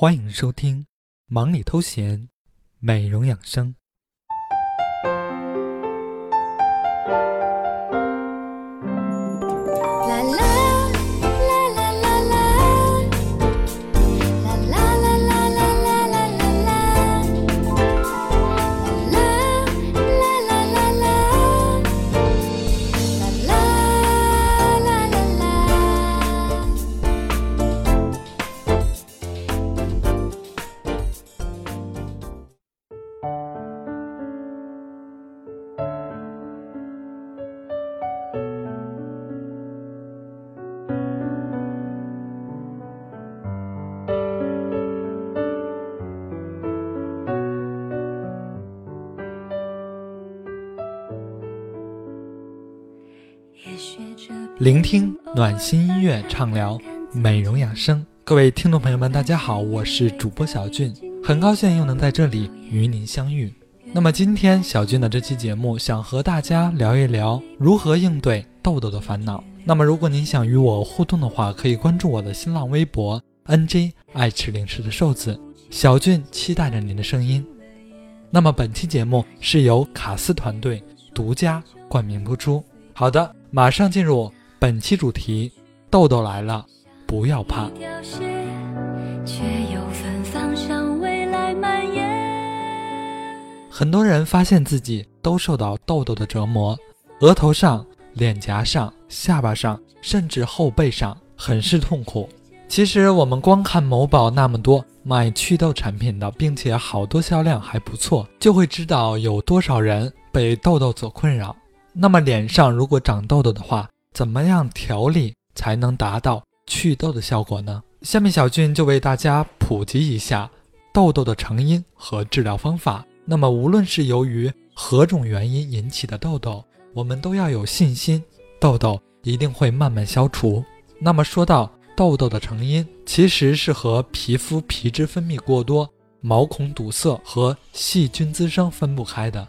欢迎收听《忙里偷闲，美容养生》。聆听暖心音乐，畅聊美容养生。各位听众朋友们，大家好，我是主播小俊，很高兴又能在这里与您相遇。那么今天小俊的这期节目，想和大家聊一聊如何应对痘痘的烦恼。那么如果您想与我互动的话，可以关注我的新浪微博 NJ 爱吃零食的瘦子小俊，期待着您的声音。那么本期节目是由卡斯团队独家冠名播出。好的，马上进入。本期主题：痘痘来了，不要怕。很多人发现自己都受到痘痘的折磨，额头上、脸颊上、下巴上，甚至后背上，很是痛苦。其实我们光看某宝那么多卖祛痘产品的，并且好多销量还不错，就会知道有多少人被痘痘所困扰。那么脸上如果长痘痘的话，怎么样调理才能达到祛痘的效果呢？下面小俊就为大家普及一下痘痘的成因和治疗方法。那么无论是由于何种原因引起的痘痘，我们都要有信心，痘痘一定会慢慢消除。那么说到痘痘的成因，其实是和皮肤皮脂分泌过多、毛孔堵塞和细菌滋生分不开的。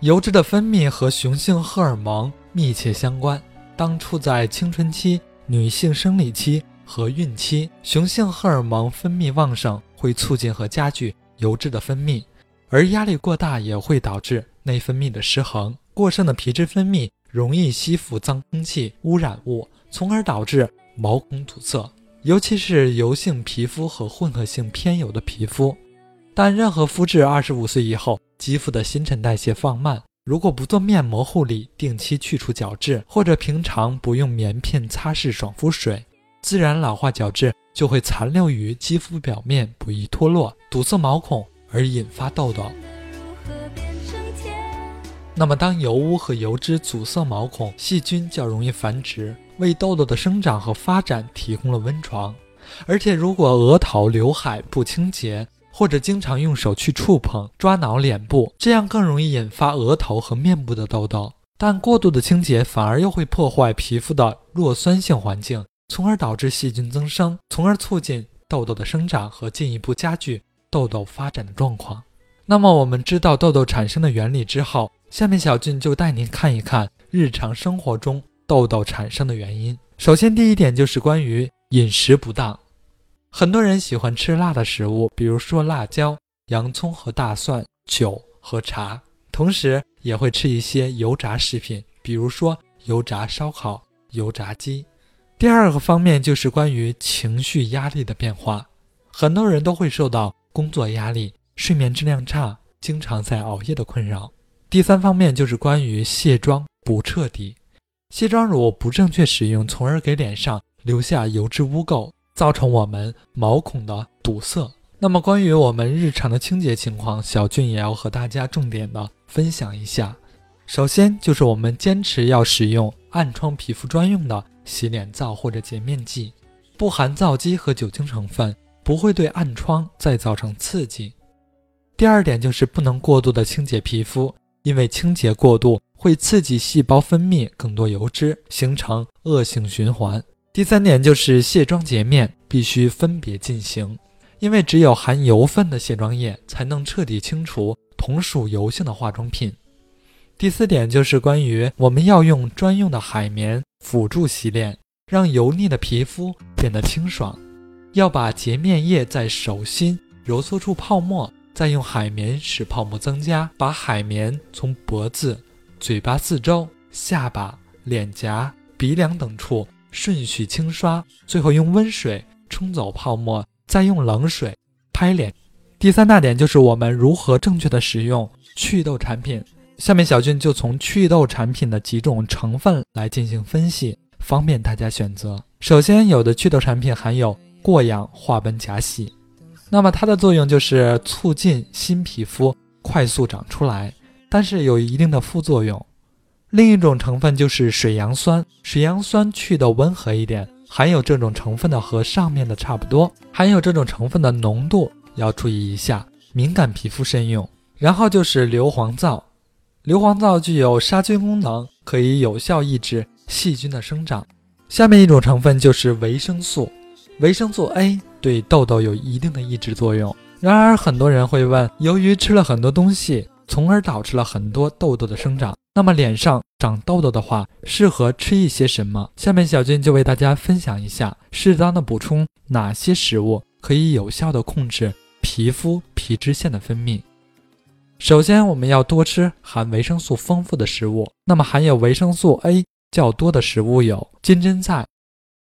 油脂的分泌和雄性荷尔蒙密切相关。当处在青春期、女性生理期和孕期，雄性荷尔蒙分泌旺盛，会促进和加剧油脂的分泌；而压力过大也会导致内分泌的失衡。过剩的皮脂分泌容易吸附脏空气、污染物，从而导致毛孔堵塞，尤其是油性皮肤和混合性偏油的皮肤。但任何肤质二十五岁以后，肌肤的新陈代谢放慢。如果不做面膜护理，定期去除角质，或者平常不用棉片擦拭爽肤水，自然老化角质就会残留于肌肤表面，不易脱落，堵塞毛孔而引发痘痘。那么，当油污和油脂阻塞毛孔，细菌较容易繁殖，为痘痘的生长和发展提供了温床。而且，如果额头、刘海不清洁，或者经常用手去触碰、抓挠脸部，这样更容易引发额头和面部的痘痘。但过度的清洁反而又会破坏皮肤的弱酸性环境，从而导致细菌增生，从而促进痘痘的生长和进一步加剧痘痘发展的状况。那么，我们知道痘痘产生的原理之后，下面小俊就带您看一看日常生活中痘痘产生的原因。首先，第一点就是关于饮食不当。很多人喜欢吃辣的食物，比如说辣椒、洋葱和大蒜、酒和茶，同时也会吃一些油炸食品，比如说油炸烧烤、油炸鸡。第二个方面就是关于情绪压力的变化，很多人都会受到工作压力、睡眠质量差、经常在熬夜的困扰。第三方面就是关于卸妆不彻底，卸妆乳不正确使用，从而给脸上留下油脂污垢。造成我们毛孔的堵塞。那么，关于我们日常的清洁情况，小俊也要和大家重点的分享一下。首先，就是我们坚持要使用暗疮皮肤专用的洗脸皂或者洁面剂，不含皂基和酒精成分，不会对暗疮再造成刺激。第二点就是不能过度的清洁皮肤，因为清洁过度会刺激细胞分泌更多油脂，形成恶性循环。第三点就是卸妆洁面必须分别进行，因为只有含油分的卸妆液才能彻底清除同属油性的化妆品。第四点就是关于我们要用专用的海绵辅助洗脸，让油腻的皮肤变得清爽。要把洁面液在手心揉搓出泡沫，再用海绵使泡沫增加，把海绵从脖子、嘴巴四周、下巴、脸颊、鼻梁等处顺序轻刷，最后用温水冲走泡沫，再用冷水拍脸。第三大点就是我们如何正确的使用祛痘产品。下面小俊就从祛痘产品的几种成分来进行分析，方便大家选择。首先，有的祛痘产品含有过氧化苯甲烯，那么它的作用就是促进新皮肤快速长出来，但是有一定的副作用。另一种成分就是水杨酸，水杨酸祛痘温和一点，含有这种成分的和上面的差不多，含有这种成分的浓度要注意一下，敏感皮肤慎用。然后就是硫磺皂。硫磺皂具有杀菌功能，可以有效抑制细菌的生长。下面一种成分就是维生素，维生素 A 对痘痘有一定的抑制作用。然而，很多人会问，由于吃了很多东西，从而导致了很多痘痘的生长，那么脸上长痘痘的话，适合吃一些什么？下面小军就为大家分享一下，适当的补充哪些食物可以有效的控制皮肤皮脂腺的分泌。首先，我们要多吃含维生素丰富的食物。那么，含有维生素 A 较多的食物有金针菜、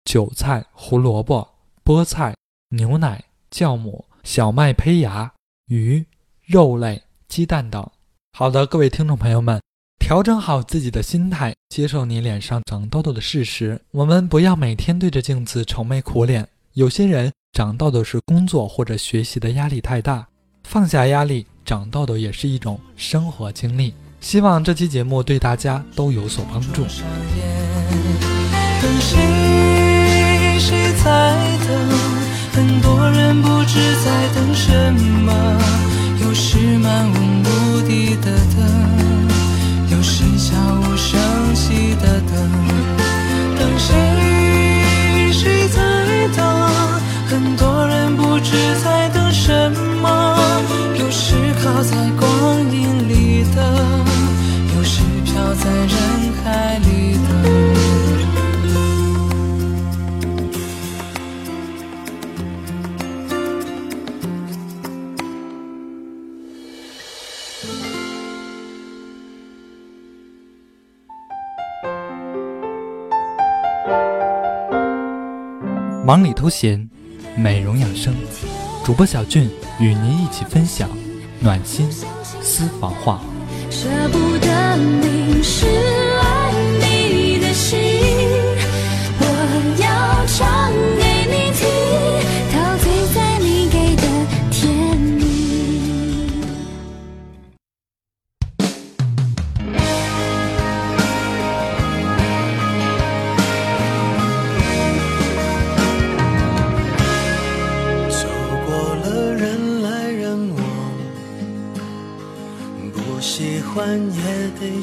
韭菜、胡萝卜、菠菜、牛奶、酵母、小麦胚芽、鱼、肉类、鸡蛋等。好的，各位听众朋友们，调整好自己的心态，接受你脸上长痘痘的事实。我们不要每天对着镜子愁眉苦脸。有些人长痘痘是工作或者学习的压力太大，放下压力。长痘痘也是一种生活经历，希望这期节目对大家都有所帮助。等谁？谁在等？很多人不知在等什么。是漫无目的的忙里偷闲，美容养生，主播小俊与您一起分享。暖心私房话。舍不得你是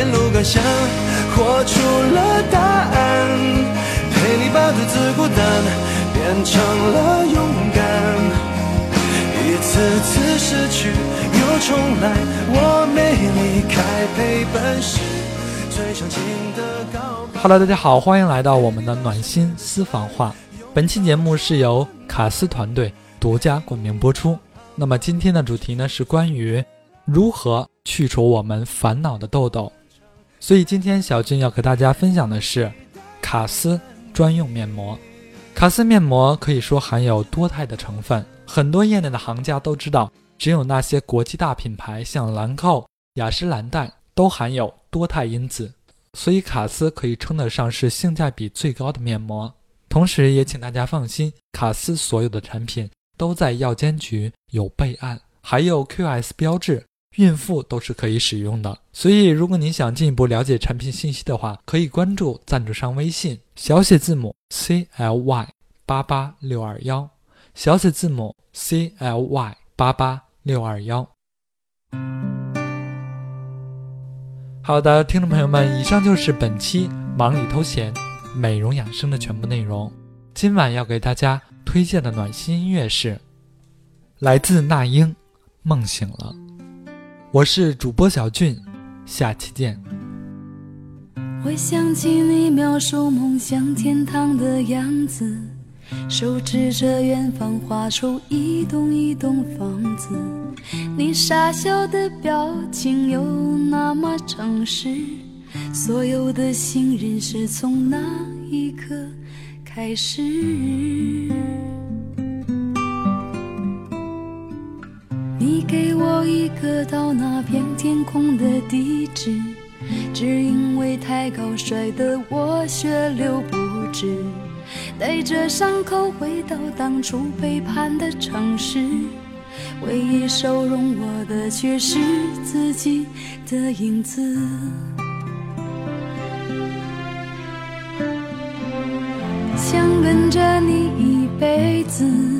沿路感想，活出了答案，陪你把独自孤单变成了勇敢。一次次失去又重来，我没离开，陪伴是最长情的告白。Hello，大家好，欢迎来到我们的暖心私房话。本期节目是由卡斯团队独家冠名播出。那么今天的主题呢是关于如何去除我们烦恼的痘痘。所以今天小俊要和大家分享的是卡斯专用面膜。卡斯面膜可以说含有多肽的成分，很多业内的行家都知道，只有那些国际大品牌，像兰蔻、雅诗兰黛都含有多肽因子。所以卡斯可以称得上是性价比最高的面膜。同时也请大家放心，卡斯所有的产品都在药监局有备案，还有 QS 标志，孕妇都是可以使用的。所以，如果您想进一步了解产品信息的话，可以关注赞助商微信，小写字母 C L Y 八八六二幺，小写字母 C L Y 八八六二幺。好的，听众朋友们，以上就是本期忙里偷闲、美容养生的全部内容。今晚要给大家推荐的暖心音乐是来自那英，《梦醒了》。我是主播小俊，下期见。我想起你描述梦想天堂的样子，手指着远方画出一栋一栋房子，你傻笑的表情有那么诚实，所有的信任是从那一刻开始。给我一个到那片天空的地址，只因为太高摔得我血流不止，带着伤口回到当初背叛的城市，唯一收容我的却是自己的影子。想跟着你一辈子。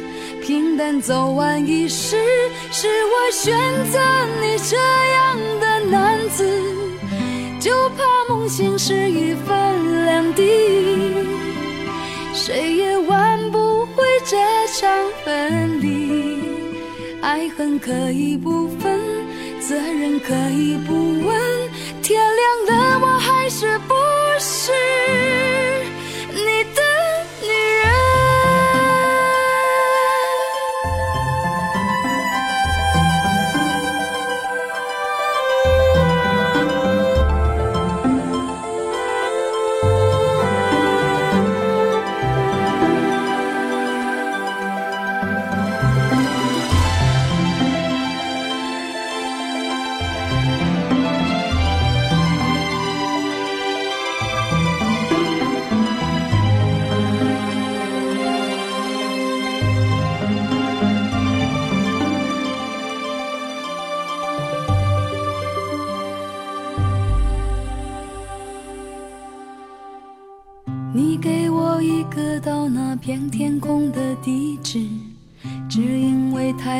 平淡走完一世，是我选择你这样的男子，就怕梦醒时已分两地，谁也挽不回这场分离。爱恨可以不分，责任可以不问，天亮了我还是不是？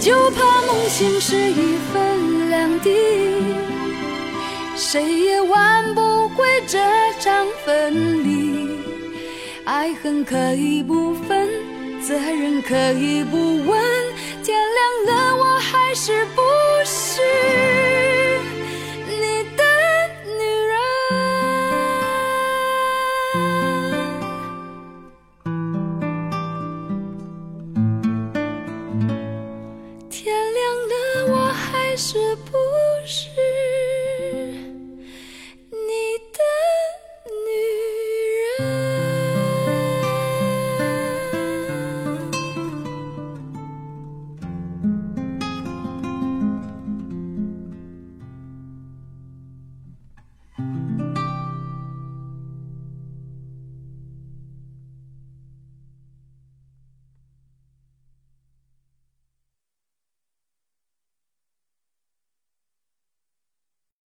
就怕梦醒时一分两地，谁也挽不回这场分离。爱恨可以不分，责任可以不问，天亮了我还是不是？